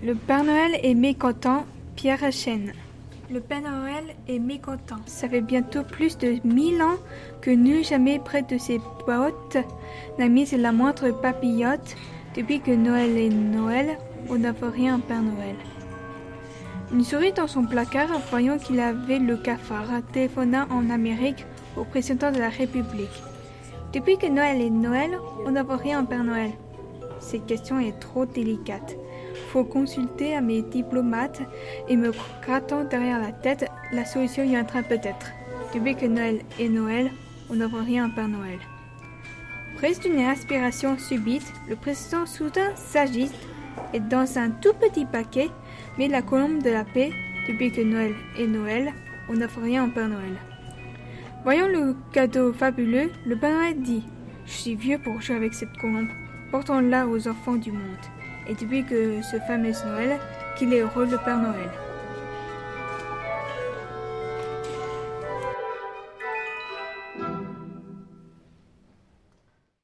Le Père Noël est mécontent, Pierre Chêne. Le Père Noël est mécontent. Ça fait bientôt plus de mille ans que nul jamais près de ses bottes n'a mis la moindre papillote. Depuis que Noël est Noël, on n'a rien un Père Noël. Une souris dans son placard, voyant qu'il avait le cafard, téléphona en Amérique au président de la République. Depuis que Noël est Noël, on n'a rien un Père Noël. Cette question est trop délicate. Faut consulter à mes diplomates et me grattant derrière la tête, la solution y viendra peut-être. Depuis que Noël est Noël, on n'a rien un Père Noël. Prise d'une aspiration subite, le président soudain s'agite et dans un tout petit paquet met la colombe de la paix. Depuis que Noël est Noël, on n'offre rien au Père Noël. Voyant le cadeau fabuleux, le Père Noël dit Je suis vieux pour jouer avec cette colombe. Portons-la aux enfants du monde. Et depuis que ce fameux Noël, qu'il est heureux le Père Noël.